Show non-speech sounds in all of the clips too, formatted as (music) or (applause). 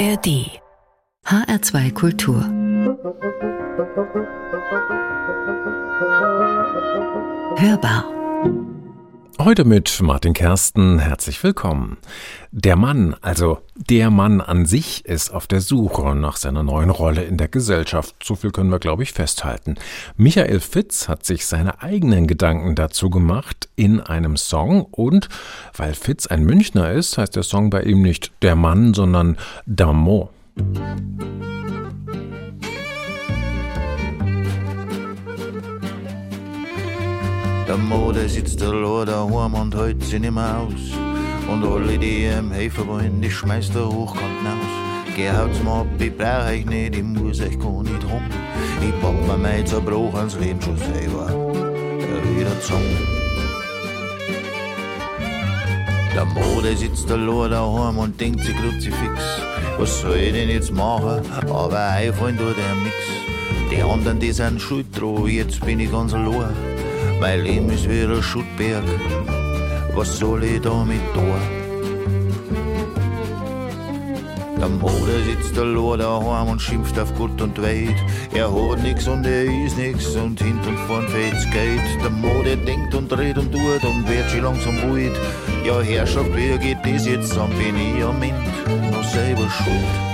ARD HR2 Kultur. Hörbar Heute mit Martin Kersten herzlich willkommen. Der Mann, also der Mann an sich, ist auf der Suche nach seiner neuen Rolle in der Gesellschaft. So viel können wir, glaube ich, festhalten. Michael Fitz hat sich seine eigenen Gedanken dazu gemacht in einem Song und weil Fitz ein Münchner ist, heißt der Song bei ihm nicht Der Mann, sondern Damon. Der Mode sitzt der Lord daheim und hält sich nimmer aus. Und alle, die ihm helfen wollen, die schmeißt er hochkant aus. Geh haut's mal ab, ich brauch euch nicht, ich muss euch gar nicht rum. Ich pack mir mein Zerbruch ans Leben schon selber wieder zusammen. Der Mode sitzt der Lord daheim und denkt sich Kruzifix. Was soll ich denn jetzt machen? Aber einfallen tut er nix. Die anderen, die sind schuld dran, jetzt bin ich ganz allein. Mein Leben ist wie ein Schuttberg, was soll ich damit tun? Der Mode sitzt der Lord daheim und schimpft auf Gott und Welt. Er hat nix und er ist nix und hint und vorn fehlt's Geld. Der Mode denkt und redet und tut und wird schon langsam wild. Ja, Herrschaft, wie geht das jetzt an? Bin ich am Ende noch selber schuld?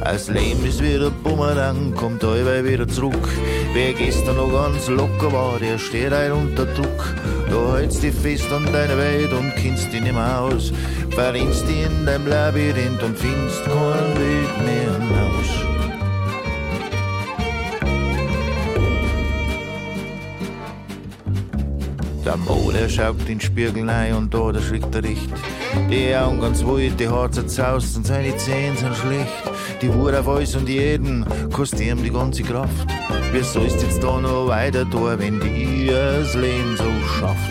Das Leben ist wieder Bumerang, kommt allweil wieder zurück. Wer gestern noch ganz locker war, der steht ein unter Druck. Du hältst dich fest an deiner Welt und kennst dich nimmer aus. Verrinnst dich in deinem Labyrinth und findest keinen Weg mehr hinaus. Der Mode schaut in den Spiegel ein und da erschrickt er recht. Die Augen ganz wild, die Haare zerzaust und seine Zähne sind schlecht. Die Wut auf alles und jeden kostet ihm die ganze Kraft. Wie sollst jetzt da noch weiter tun, wenn dir das Leben so schafft?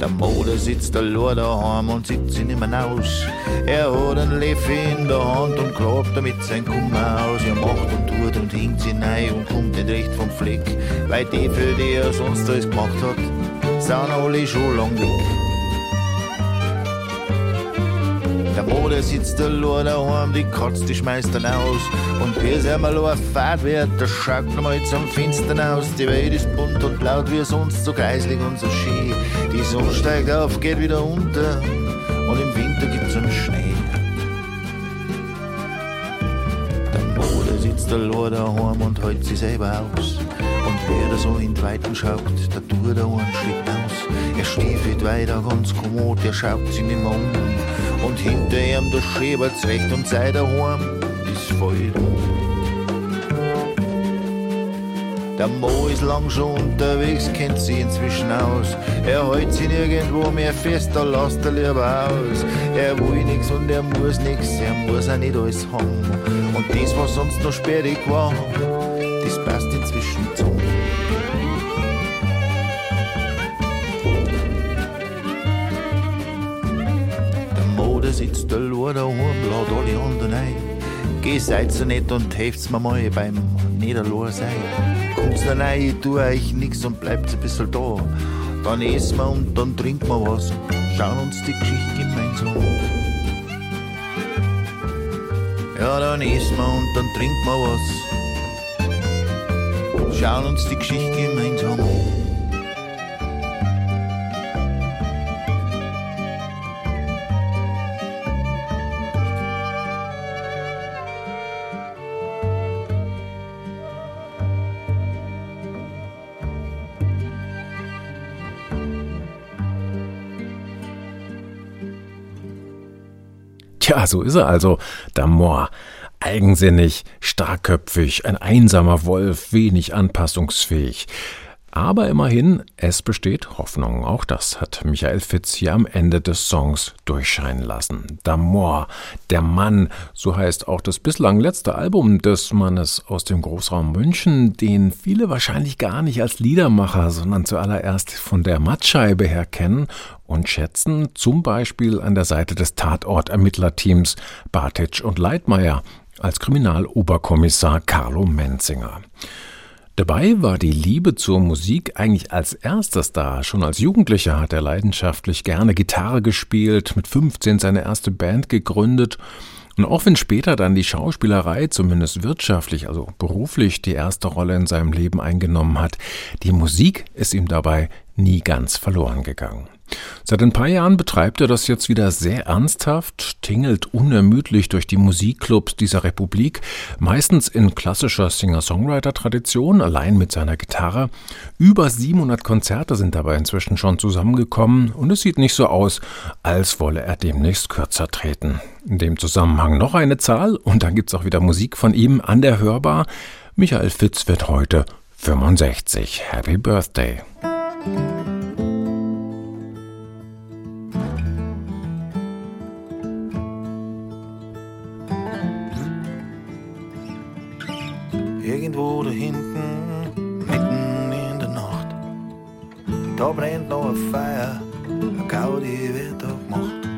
Der Mode sitzt allein daheim und sieht sich nimmer aus. Er hat einen Löffel in der Hand und grabt damit sein Kummer aus. Er macht und tut und hinkt sie rein und kommt nicht recht vom Fleck. Weil die, für die er sonst alles gemacht hat, sind alle schon lang weg. Der Mode sitzt allein daheim, die Katz, die schmeißt dann aus. Und bis er mal ein Fahrt wird, der schaut noch mal zum Fenster aus. Die Welt ist bunt und laut wie sonst, so geislig und so schön. Die Sonne steigt auf, geht wieder unter und im Winter gibt's einen Schnee. Der Mode sitzt allein daheim und hält sich selber aus. Und wer da so in die Weiten schaut, da tut er einen Schritt aus. Er stiefelt weiter ganz kommod, er schaut sich nimmer um. Und hinter ihm, da schäbert's recht und sei daheim ist voll Der Mo ist lang schon unterwegs, kennt sie inzwischen aus. Er hält sich nirgendwo mehr fest, da lasst er lieber aus. Er will nix und er muss nix, er muss auch nicht alles haben. Und das, was sonst noch sperrig war, das passt inzwischen daheim, lad alle anderen ein. Geh, seid so nett und helft's mir mal beim Niederlohr sein. Kommt's da rein, ich tu euch nix und bleibt ein bisschen da. Dann essen wir und dann trinken wir was. Schauen uns die Geschichte gemeinsam an. Ja, dann essen wir und dann trinken wir was. Schauen uns die Geschichte gemeinsam an. Tja, so ist er also, Damor. Eigensinnig, starkköpfig, ein einsamer Wolf, wenig anpassungsfähig. Aber immerhin, es besteht Hoffnung. Auch das hat Michael Fitz hier am Ende des Songs durchscheinen lassen. Damor, der Mann, so heißt auch das bislang letzte Album des Mannes aus dem Großraum München, den viele wahrscheinlich gar nicht als Liedermacher, sondern zuallererst von der Mattscheibe her kennen und schätzen, zum Beispiel an der Seite des Tatortermittlerteams Bartitsch und Leitmeier als Kriminaloberkommissar Carlo Menzinger. Dabei war die Liebe zur Musik eigentlich als erstes da. Schon als Jugendlicher hat er leidenschaftlich gerne Gitarre gespielt, mit 15 seine erste Band gegründet und auch wenn später dann die Schauspielerei zumindest wirtschaftlich, also beruflich, die erste Rolle in seinem Leben eingenommen hat, die Musik ist ihm dabei nie ganz verloren gegangen. Seit ein paar Jahren betreibt er das jetzt wieder sehr ernsthaft, tingelt unermüdlich durch die Musikclubs dieser Republik, meistens in klassischer Singer-Songwriter-Tradition, allein mit seiner Gitarre. Über 700 Konzerte sind dabei inzwischen schon zusammengekommen und es sieht nicht so aus, als wolle er demnächst kürzer treten. In dem Zusammenhang noch eine Zahl und dann gibt's auch wieder Musik von ihm an der Hörbar. Michael Fitz wird heute 65. Happy Birthday. Irgendwo da hinten, mitten in der Nacht, da brennt noch ein Feuer, ein Gaudi wird da gemacht.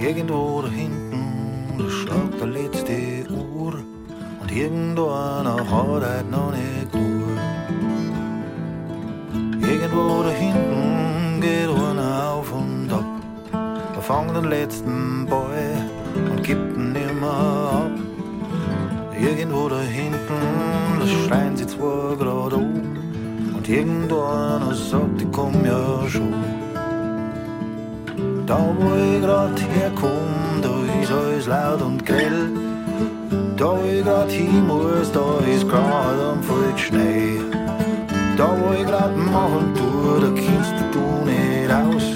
Irgendwo da hinten, da schlagt der letzte Uhr und irgendeiner hat halt noch nicht nur. Irgendwo da hinten geht einer auf und ab, er fangt den letzten Ball und gibt ihn nimmer ab. Irgendwo da hinten, da schreien sie zwar gerade um und irgendeiner sagt, ich komm ja schon. Da wo ich grad herkomm, da ist alles laut und grell. Da wo ich grad hin muss, da ist grad am Feld Schnee. Da wo ich grad machen tu, da kennst du nicht aus.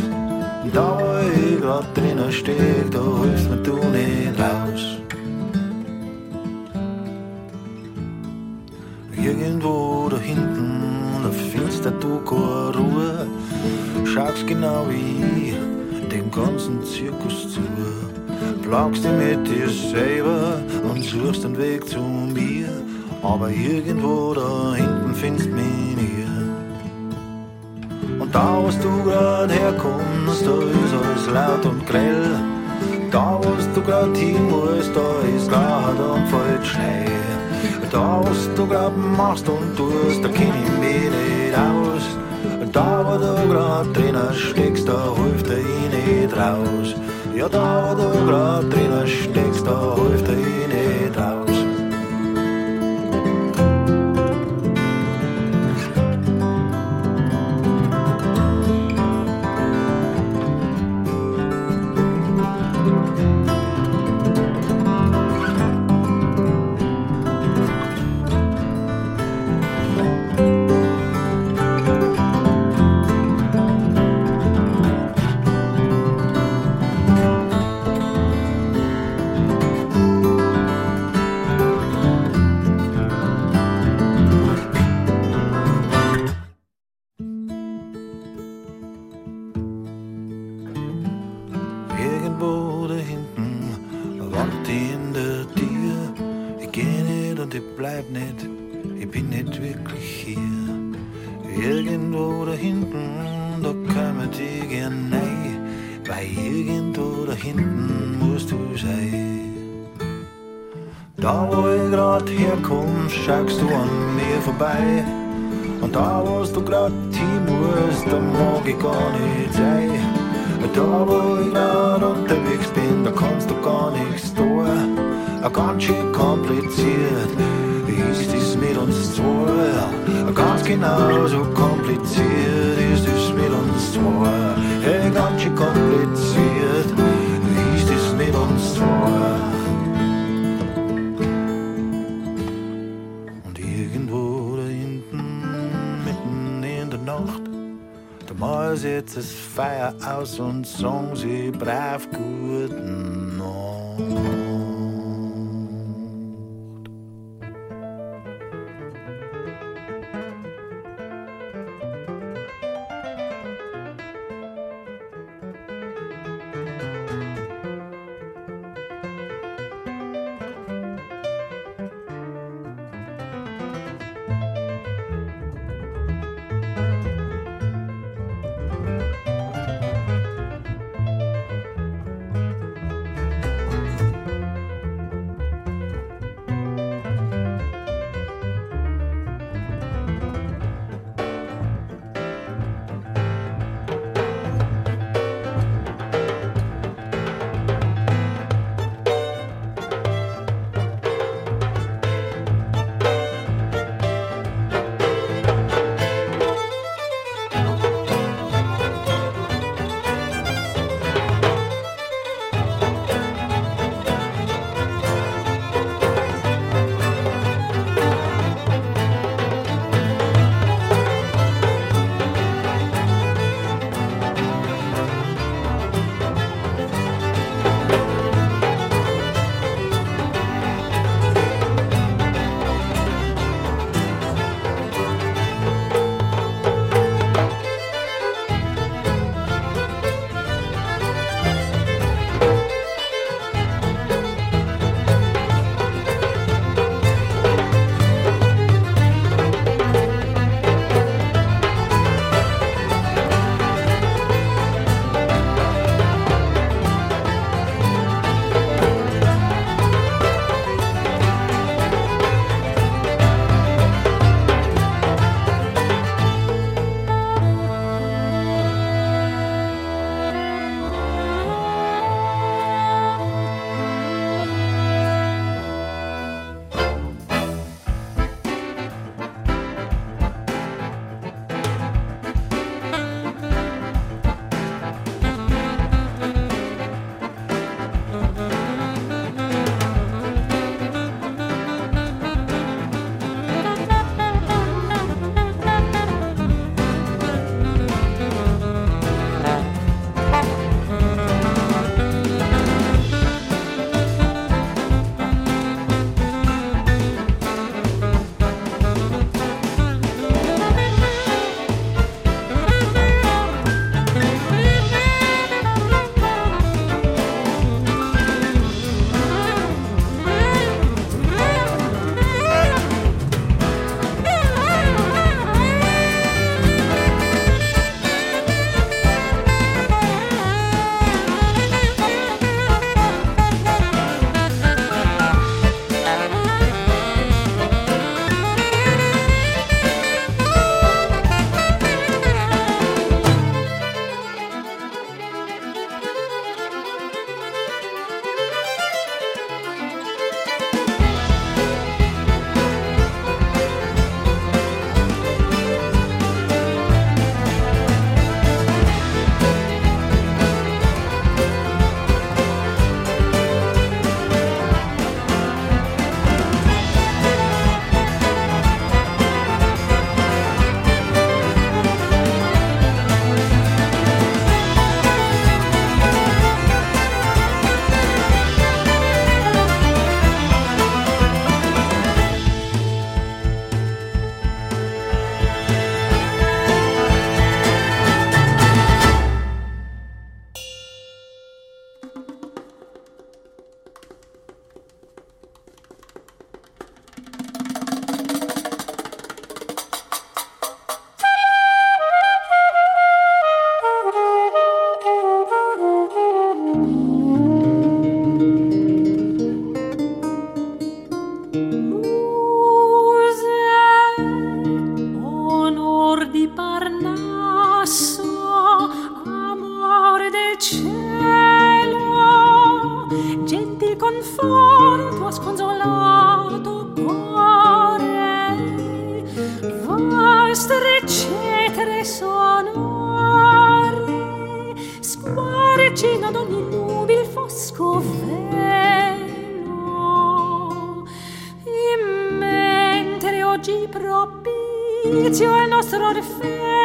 Da wo ich grad drinnen steck, da hilfst mir du nicht raus. Irgendwo da hinten, da findest du keine Ruhe. Schaust genau wie ich dem ganzen Zirkus zu. Plagst dich mit dir selber und suchst den Weg zu mir. Aber irgendwo da hinten findest mich nie. Und da, wo du grad herkommst, da ist alles laut und grell. Da, wo du grad hin musst, da ist grad am Feld Schnee. Dog stod op maastund ud, der kan i midt et afs. Der var du grad træner, slægst og høfte ind i draus. Ja, der var du grad træner, slægst og høfte ind i draus. Grad herkomm, schaust du an mir vorbei. Und da, wo du grad hin musst, da mag ich gar nicht sein. Da, wo ich grad unterwegs bin, da kannst du gar nichts tun. Ganz schön kompliziert ist es mit uns zwei. Ganz genauso kompliziert ist es mit uns zwei. Hey, ganz schön kompliziert ist es mit uns zwei. Mal jetzt das Feuer aus und sagen sie brav guten Nacht. conforto a sconsolato cuore. Vostre cetre sonore squarcino ad ogni nubil fosco velo. E mentre oggi propizio il nostro orfeo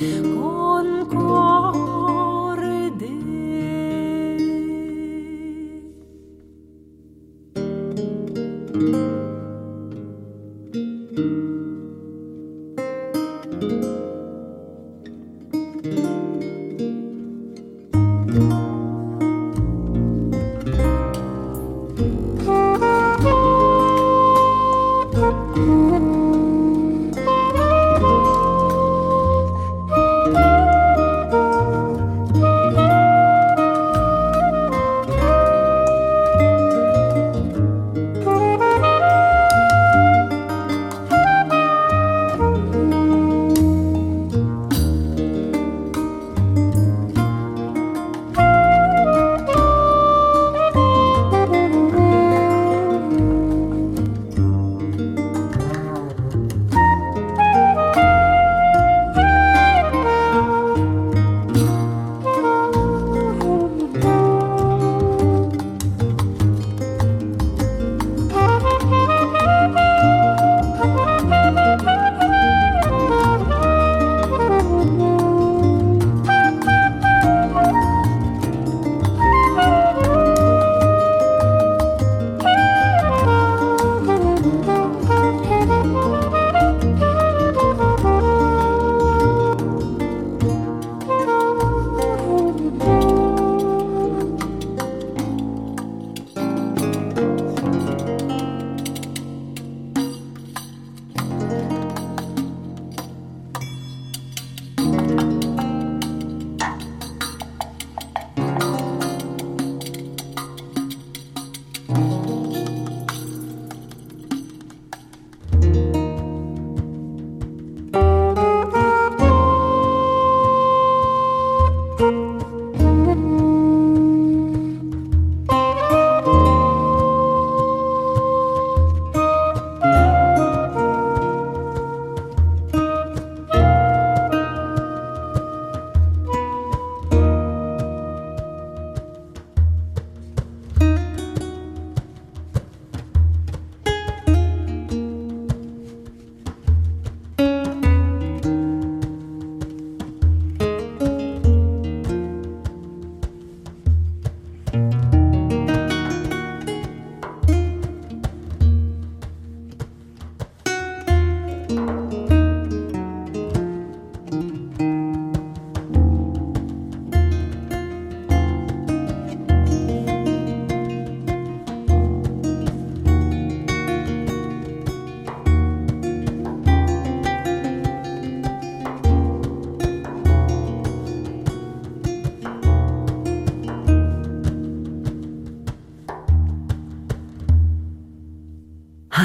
We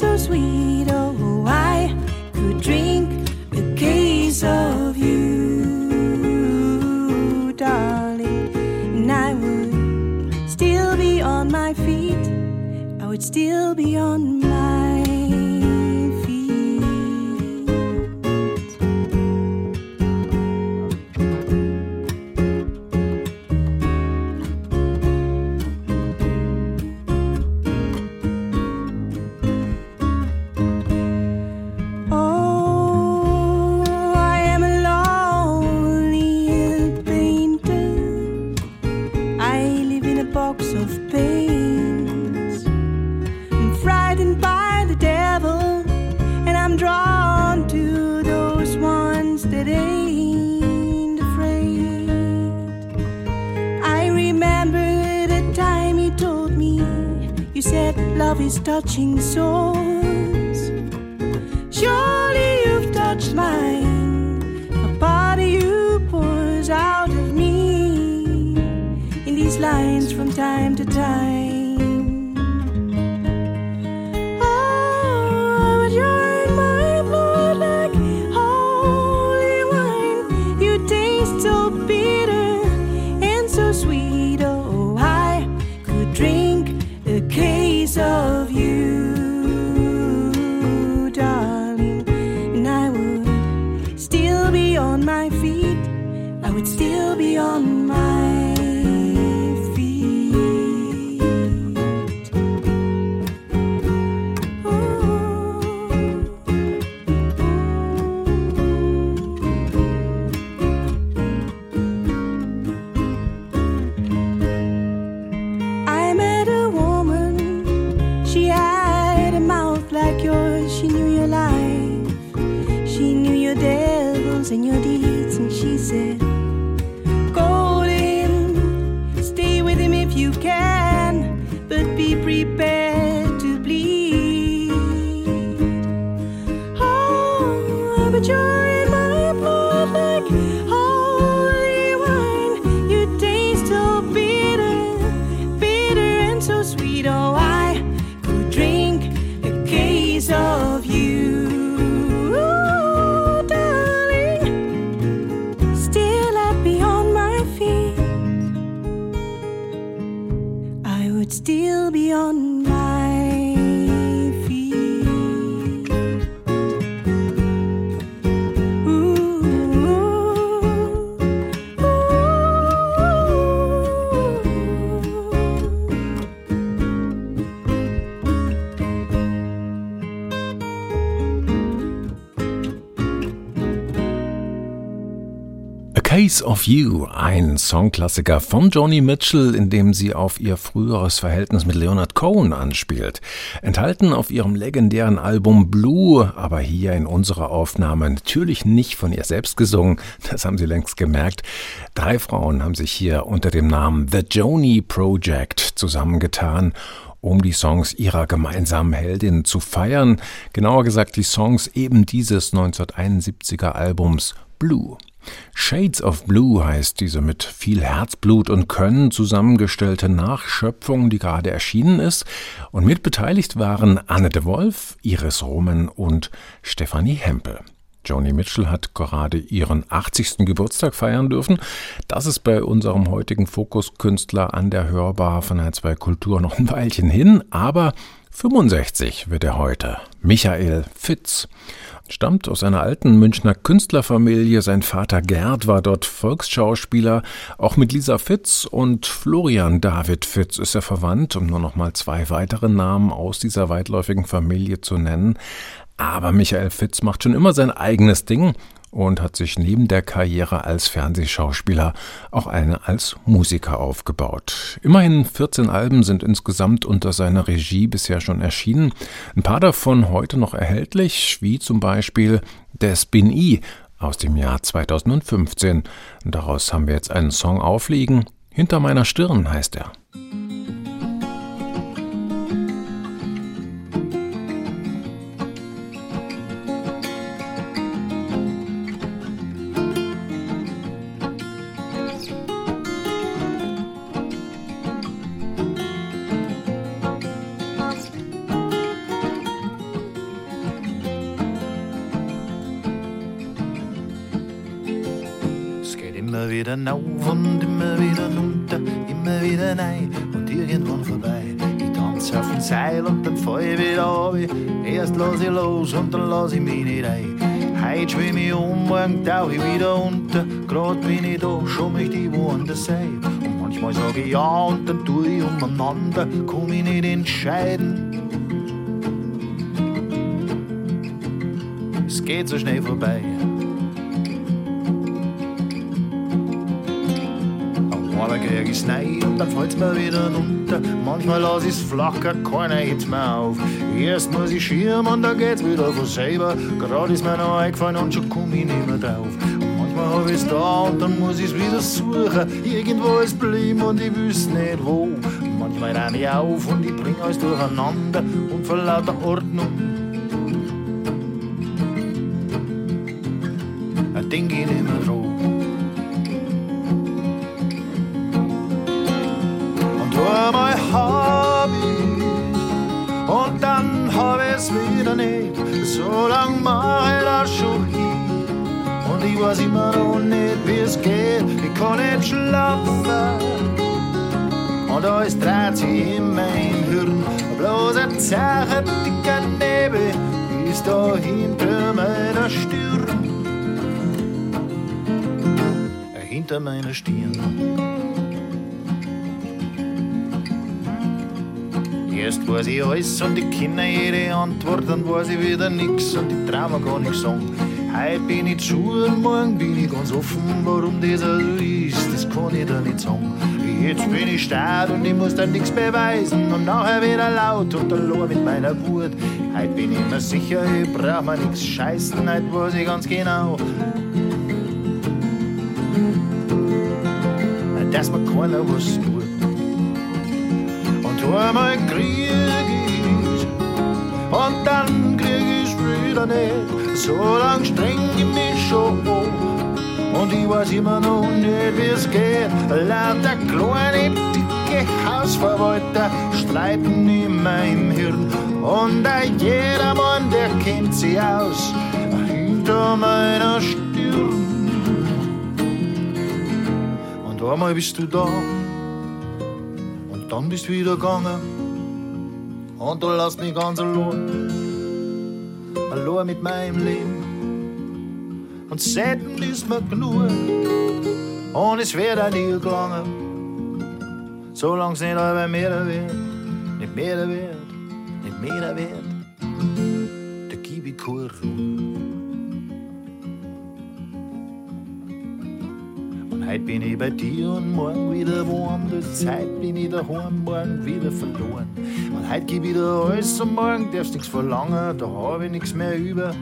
so sweet. Oh, I could drink a case of you, darling, and I would still be on my feet. I would still be on Case of You, ein Songklassiker von Joni Mitchell, in dem sie auf ihr früheres Verhältnis mit Leonard Cohen anspielt. Enthalten auf ihrem legendären Album Blue, aber hier in unserer Aufnahme natürlich nicht von ihr selbst gesungen, (laughs) das haben Sie längst gemerkt. Drei Frauen haben sich hier unter dem Namen The Joni Project zusammengetan um die Songs ihrer gemeinsamen Heldin zu feiern, genauer gesagt die Songs eben dieses 1971er Albums Blue. Shades of Blue heißt diese mit viel Herzblut und Können zusammengestellte Nachschöpfung, die gerade erschienen ist. Und mitbeteiligt waren Anne de Wolf, Iris Roman und Stefanie Hempel. Joni Mitchell hat gerade ihren 80. Geburtstag feiern dürfen. Das ist bei unserem heutigen Fokuskünstler an der Hörbar von H2 Kultur noch ein Weilchen hin, aber 65 wird er heute. Michael Fitz stammt aus einer alten Münchner Künstlerfamilie. Sein Vater Gerd war dort Volksschauspieler. Auch mit Lisa Fitz und Florian David Fitz ist er verwandt, um nur noch mal zwei weitere Namen aus dieser weitläufigen Familie zu nennen. Aber Michael Fitz macht schon immer sein eigenes Ding und hat sich neben der Karriere als Fernsehschauspieler auch eine als Musiker aufgebaut. Immerhin 14 Alben sind insgesamt unter seiner Regie bisher schon erschienen. Ein paar davon heute noch erhältlich, wie zum Beispiel Der Spin E aus dem Jahr 2015. Daraus haben wir jetzt einen Song aufliegen. Hinter meiner Stirn heißt er. Wieder auf und immer wieder runter, immer wieder nein und irgendwann vorbei. Ich tanze auf dem Seil und dann fall ich wieder ab. Erst lass ich los und dann lass ich mich nicht ein. Heute schwimm ich um, morgen tauch ich wieder unter. Grad bin ich da, schon möchte ich woanders sein. Und manchmal sag ich ja und dann tu ich umeinander, komm ich nicht entscheiden. Es geht so schnell vorbei. Krieg ich's nein und dann fällt's mir wieder runter. Manchmal lass ich's flacher, keiner hebt's mehr auf. Erst muss ich schirmen und dann geht's wieder von selber. Gerade ist mir noch eingefallen und schon komm ich nicht mehr drauf. Manchmal hab ich's da und dann muss ich's wieder suchen. Irgendwo ist blieben und ich wüsste nicht wo. Manchmal rein ich auf und ich bring alles durcheinander und vor lauter Ordnung. Und ich weiß immer noch nicht, wie's geht. Ich kann nicht schlafen und alles dreht sich in mein Hirn. Bloß ein Zeichen dicker Nebel ist da hinter meiner Stirn. Hinter meiner Stirn. Erst weiß ich alles und ich kenne jede Antwort, dann weiß ich wieder nix und ich trau mir gar nichts sagen. Heute bin ich zu und morgen bin ich ganz offen, warum das so ist, das kann ich da nicht sagen. Jetzt bin ich stark und ich muss da nichts beweisen und nachher wieder laut und allein mit meiner Wut. Heute bin ich mir sicher, ich brauch mir nichts scheißen, heute weiß ich ganz genau, dass mir keiner was tut einmal krieg ich und dann wieder nicht. So lang streng ich mich schon an und ich weiß immer noch nicht, wie es geht. Lauter kleine, dicke Hausverwalter streiten in meinem Hirn und jeder Mann, der kennt sie aus hinter meiner Stirn. Und einmal bist du da dann bist du wieder gegangen und du lässt mich ganz allein, allein mit meinem Leben. Und selten ist mir genug und es wird auch nie gelangen, solange es nicht aber mehr wird, nicht mehr wird, nicht mehr wird, da gib ich keine Ruhe. Heute bin ich bei dir und morgen wieder woanders. Heute bin ich daheim, morgen wieder verloren. Und heute gib ich dir alles und morgen darfst nichts verlangen, da hab ich nichts mehr über.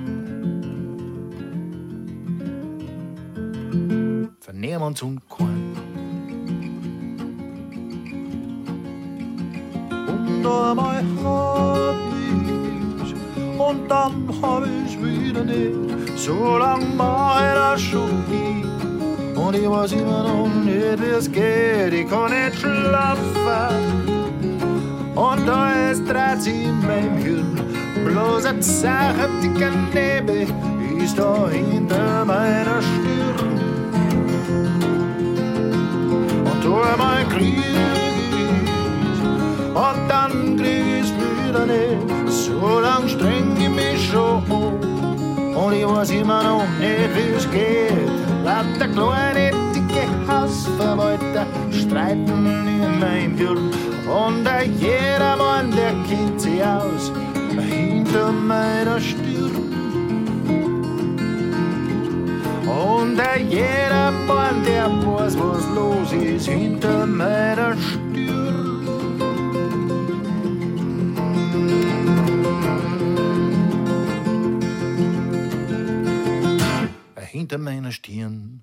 Vernehmen uns und Korn. Und einmal hab ich's und dann hab ich's wieder nicht. So lang mach ich schon nie. Und ich weiß immer noch nicht, wie es geht. Ich kann nicht schlafen. Und da ist dreht sich in meinem Hirn. Bloß ein zerhaftiger Nebel ist da hinter meiner Stirn. Und tu mal krieg. Und dann krieg ich's wieder nicht. So lang streng ich mich schon. Und ich weiß immer noch nicht, wie es geht. Lauter kleine, dicke Hausverwalter streiten in meinem Hirn. Und jeder Mann, der kennt sich aus hinter meiner Stirn. Und jeder Mann, der weiß, was los ist hinter meiner Stirn. também meiner Stirn.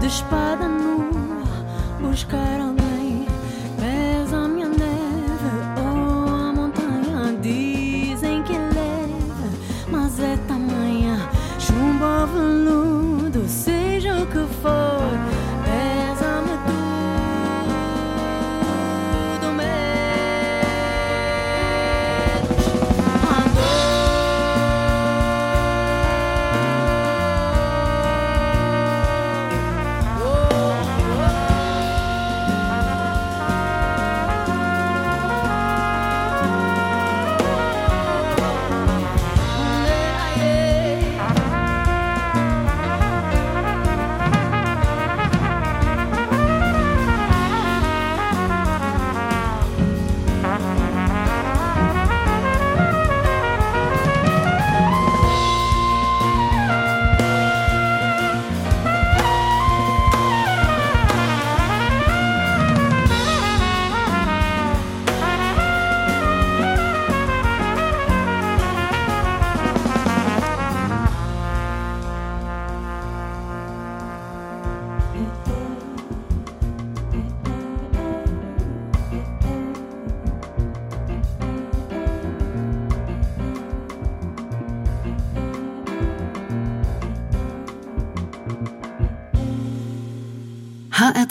de espada nua buscaram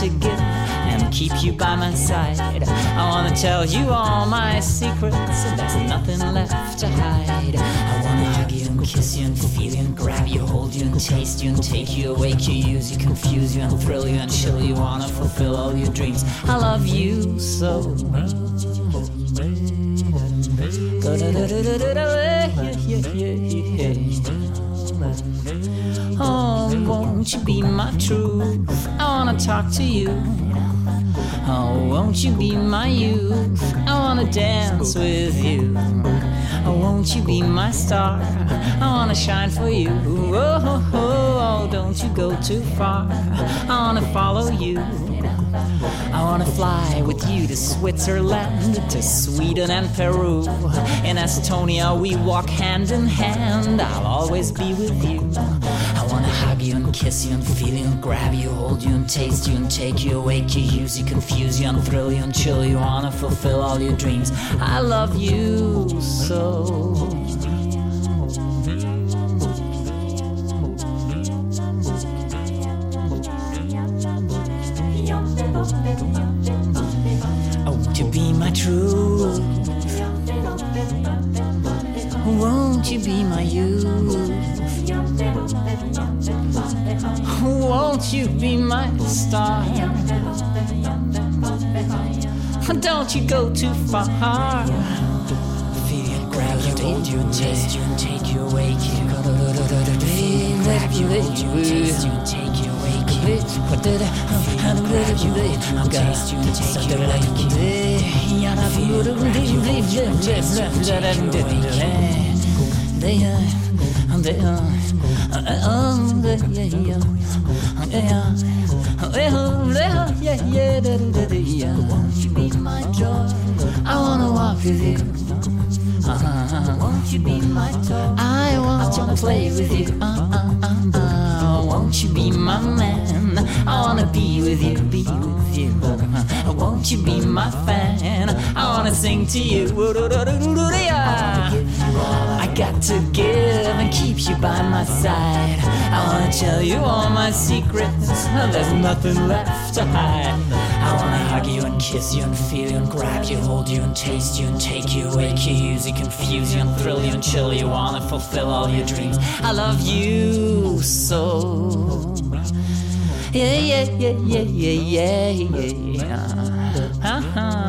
to give and keep you by my side. I wanna tell you all my secrets, and there's nothing left to hide. I wanna hug you and kiss you and feel you and grab you, hold you and taste you and take you, awake you, use you, confuse you and thrill you and chill you. Wanna fulfill all your dreams. I love you so much. Oh, won't you be my truth? I wanna talk to you. Oh, won't you be my youth? I wanna dance with you. Oh, won't you be my star? I wanna shine for you. Oh, oh, oh, don't you go too far. I wanna follow you. I wanna fly with you to Switzerland, to Sweden and Peru. In Estonia, we walk hand in hand. I'll always be with you. I wanna hug you and kiss you and feel you and grab you, hold you and taste you and take you, awake you, use you, confuse you and thrill you and chill you. Wanna fulfill all your dreams. I love you so. Star? Don't you go too far. Feel you and grab you, hold you and taste you and take you, awake you. Feel you, grab you, hold you taste you and take you, awake you. What did I? Grab you, and taste you and take you, awake you. Yada feel you, grab you, hold you taste you and take you, awake you. They are, they are, they yeah, yeah, yeah, you be my joy? I wanna walk with you. Uh-huh. Won't you be my toy? I want to play with you. Uh, uh, uh, uh. Won't you be my man? I wanna be with you, be with you. Uh, won't you be my fan? I wanna sing to you. I got to give and keep you by my side. I wanna tell you all my secrets. There's nothing left to hide. I wanna hug you and kiss you and feel you and grab you, hold you and taste you and take you, wake you, use you, confuse you and thrill you and chill you. Wanna fulfill all your dreams. I love you so. Yeah, yeah, yeah, yeah, yeah, yeah, yeah. Uh-huh.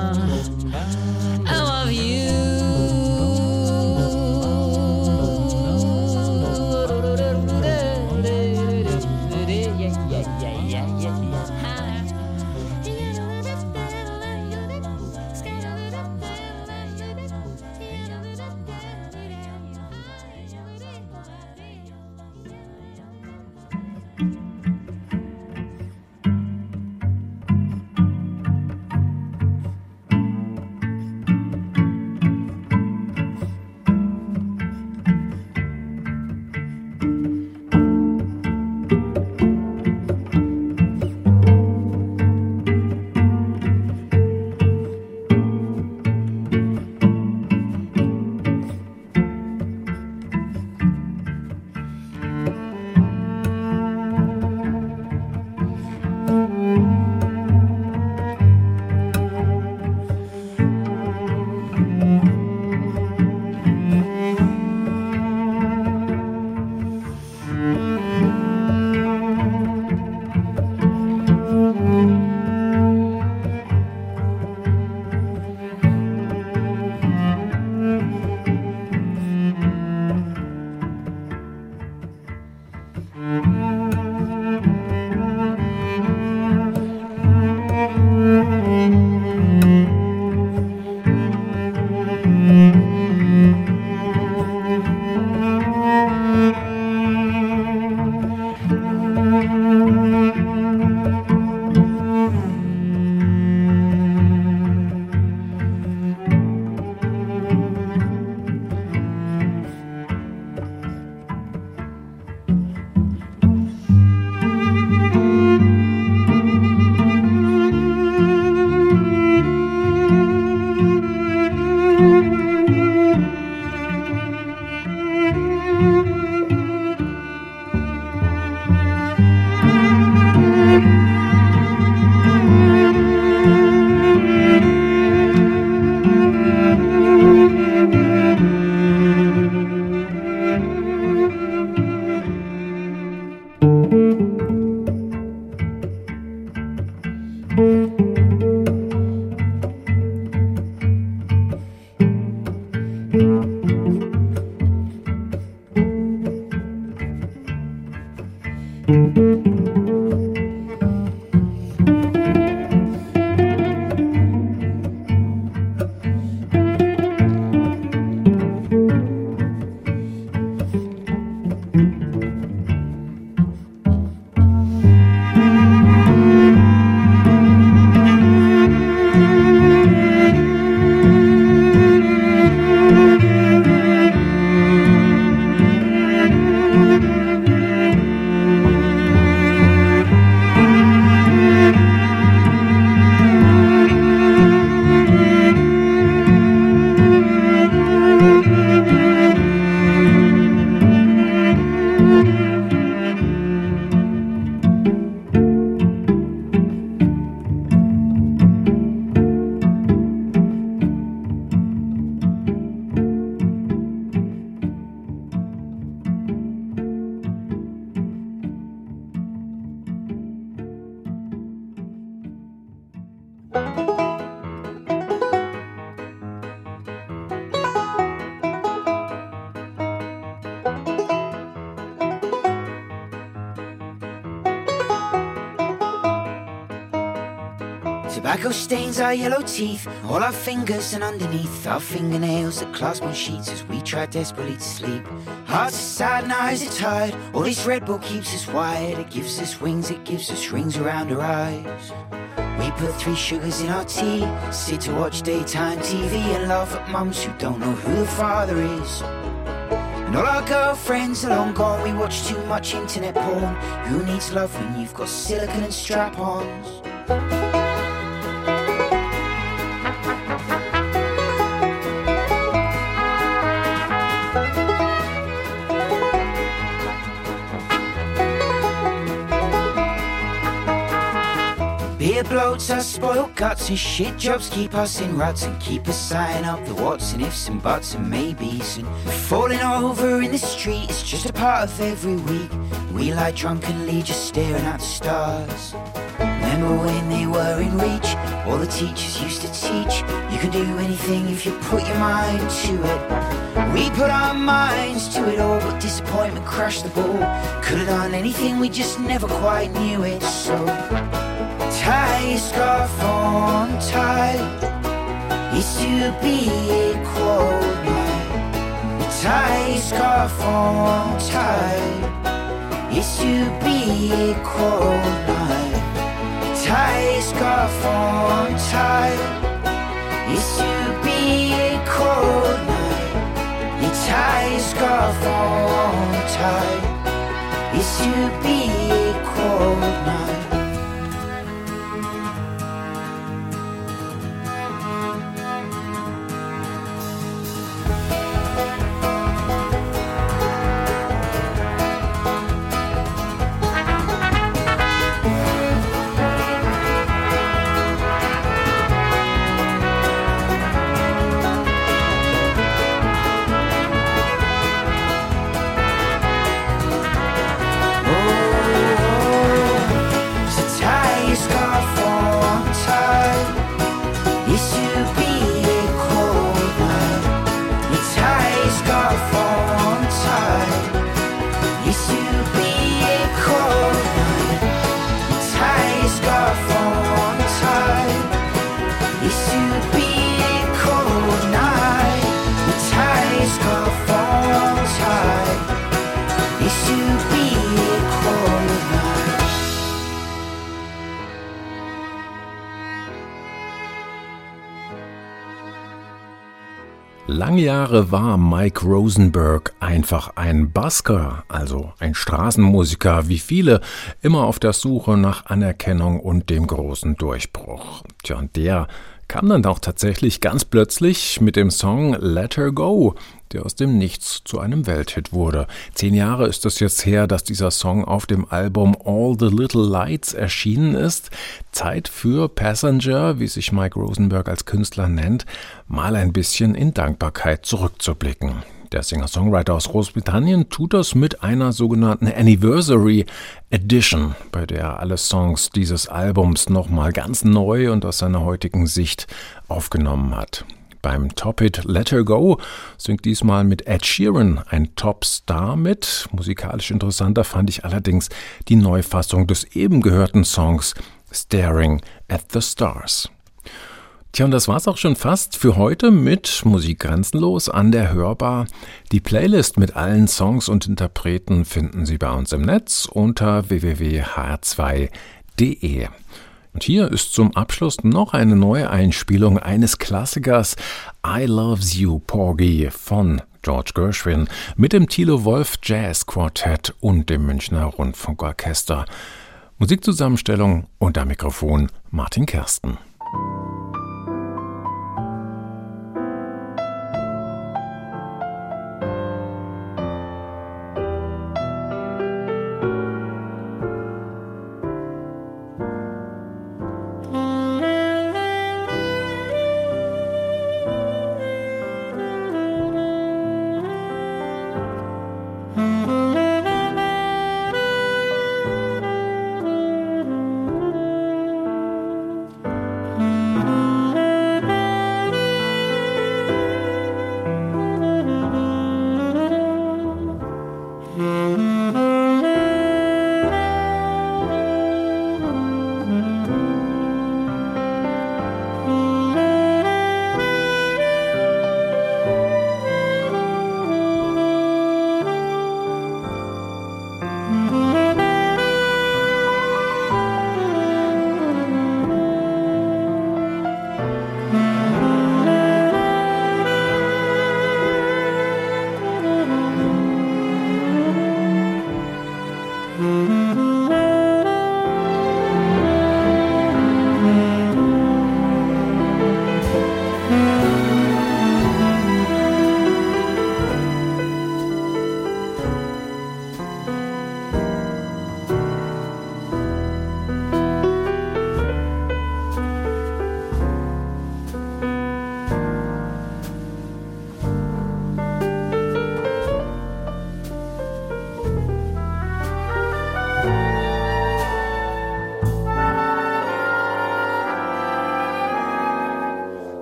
Stains our yellow teeth, all our fingers and underneath our fingernails that clasp on sheets as we try desperately to sleep. Hearts are sad and eyes are tired. All this Red Bull keeps us wired. It gives us wings, it gives us rings around our eyes. We put three sugars in our tea, sit to watch daytime TV and laugh at mums who don't know who the father is. And all our girlfriends are long gone. We watch too much internet porn. Who needs love when you've got silicon and strap-ons? Beer our spoiled guts and shit jobs keep us in ruts and keep us signing up the what's and ifs and buts and maybes and falling over in the street is just a part of every week. We lie drunkenly just staring at the stars. Remember when they were in reach? All the teachers used to teach you can do anything if you put your mind to it. We put our minds to it all, but disappointment crushed the ball. Could have done anything, we just never quite knew it. So tie your scarf on tight. It's to be a cold night. Tie your scarf on tight. It's to be a cold night. Tie your scarf on tight. It's to be a cold night. Tie your scarf on tight. It's to be a cold night. Lange Jahre war Mike Rosenberg einfach ein Busker, also ein Straßenmusiker, wie viele, immer auf der Suche nach Anerkennung und dem großen Durchbruch. Tja, und der kam dann auch tatsächlich ganz plötzlich mit dem Song Let Her Go, der aus dem Nichts zu einem Welthit wurde. Zehn Jahre ist es jetzt her, dass dieser Song auf dem Album All the Little Lights erschienen ist. Zeit für Passenger, wie sich Mike Rosenberg als Künstler nennt, mal ein bisschen in Dankbarkeit zurückzublicken. Der Singer-Songwriter aus Großbritannien tut das mit einer sogenannten Anniversary Edition, bei der er alle Songs dieses Albums nochmal ganz neu und aus seiner heutigen Sicht aufgenommen hat. Beim Top-Hit Let Her Go singt diesmal mit Ed Sheeran ein Top-Star mit. Musikalisch interessanter fand ich allerdings die Neufassung des eben gehörten Songs Staring at the Stars. Tja, und das war's auch schon fast für heute mit Musik grenzenlos an der Hörbar. Die Playlist mit allen Songs und Interpreten finden Sie bei uns im Netz unter www.hr2.de. Und hier ist zum Abschluss noch eine neue Einspielung eines Klassikers I Loves You Porgy von George Gershwin mit dem Thilo Wolf Jazz Quartett und dem Münchner Rundfunkorchester. Musikzusammenstellung am Mikrofon Martin Kersten.